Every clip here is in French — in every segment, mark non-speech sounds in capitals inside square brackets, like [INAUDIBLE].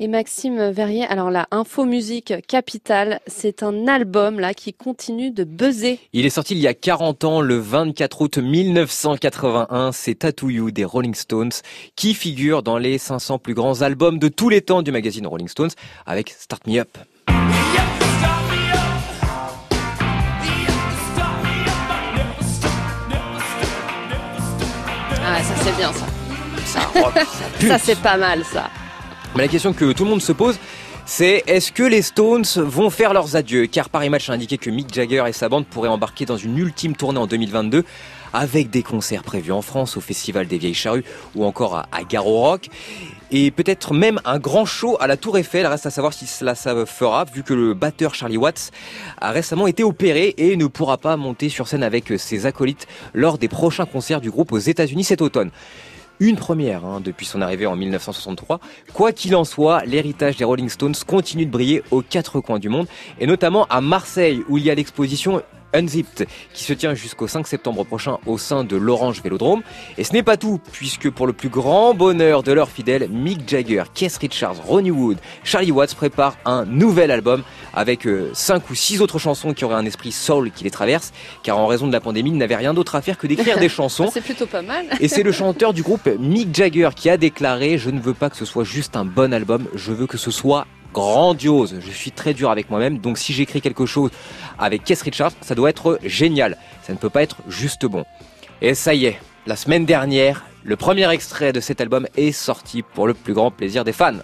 Et Maxime Verrier, alors la Info Musique Capitale, c'est un album là qui continue de buzzer. Il est sorti il y a 40 ans, le 24 août 1981. C'est Tattoo You des Rolling Stones qui figure dans les 500 plus grands albums de tous les temps du magazine Rolling Stones avec Start Me Up. Ah ça c'est bien ça. Ça, c'est pas mal ça. La question que tout le monde se pose, c'est est-ce que les Stones vont faire leurs adieux? Car Paris Match a indiqué que Mick Jagger et sa bande pourraient embarquer dans une ultime tournée en 2022 avec des concerts prévus en France au Festival des Vieilles Charrues ou encore à, à Rock. Et peut-être même un grand show à la Tour Eiffel. Reste à savoir si cela ça fera vu que le batteur Charlie Watts a récemment été opéré et ne pourra pas monter sur scène avec ses acolytes lors des prochains concerts du groupe aux États-Unis cet automne une première hein, depuis son arrivée en 1963. Quoi qu'il en soit, l'héritage des Rolling Stones continue de briller aux quatre coins du monde, et notamment à Marseille, où il y a l'exposition Unzipped, qui se tient jusqu'au 5 septembre prochain au sein de l'Orange Vélodrome. Et ce n'est pas tout, puisque pour le plus grand bonheur de leurs fidèles, Mick Jagger, Keith Richards, Ronnie Wood, Charlie Watts préparent un nouvel album avec euh, cinq ou six autres chansons qui auraient un esprit soul qui les traverse, car en raison de la pandémie, ils n'avaient rien d'autre à faire que d'écrire [LAUGHS] des chansons. c'est plutôt pas mal. Et c'est le [LAUGHS] chanteur du groupe Mick Jagger qui a déclaré "Je ne veux pas que ce soit juste un bon album, je veux que ce soit grandiose. Je suis très dur avec moi-même, donc si j'écris quelque chose avec Keith Richards, ça doit être génial. Ça ne peut pas être juste bon. Et ça y est, la semaine dernière, le premier extrait de cet album est sorti pour le plus grand plaisir des fans.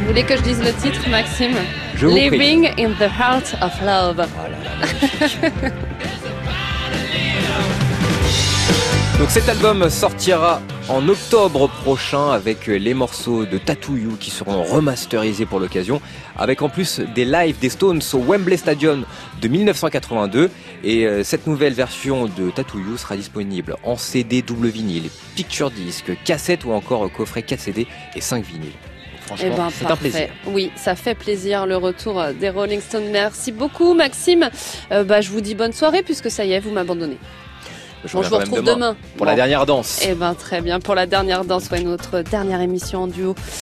Vous voulez que je dise le titre, Maxime? Je vous prie. Living in the Heart of Love. [LAUGHS] Donc cet album sortira en octobre prochain avec les morceaux de Tattoo You qui seront remasterisés pour l'occasion, avec en plus des lives des Stones au Wembley Stadium de 1982. Et euh, cette nouvelle version de Tattoo You sera disponible en CD double vinyle, picture disc, cassette ou encore coffret 4 CD et 5 vinyles. Franchement, Eh ben, c'est un plaisir. Oui, ça fait plaisir le retour des Rolling Stones. Merci beaucoup, Maxime. Euh, bah, je vous dis bonne soirée puisque ça y est, vous m'abandonnez. Je Bon, je reviens vous retrouve demain. Pour la dernière danse. Eh ben, très bien. Pour la dernière danse, ouais, notre dernière émission en duo.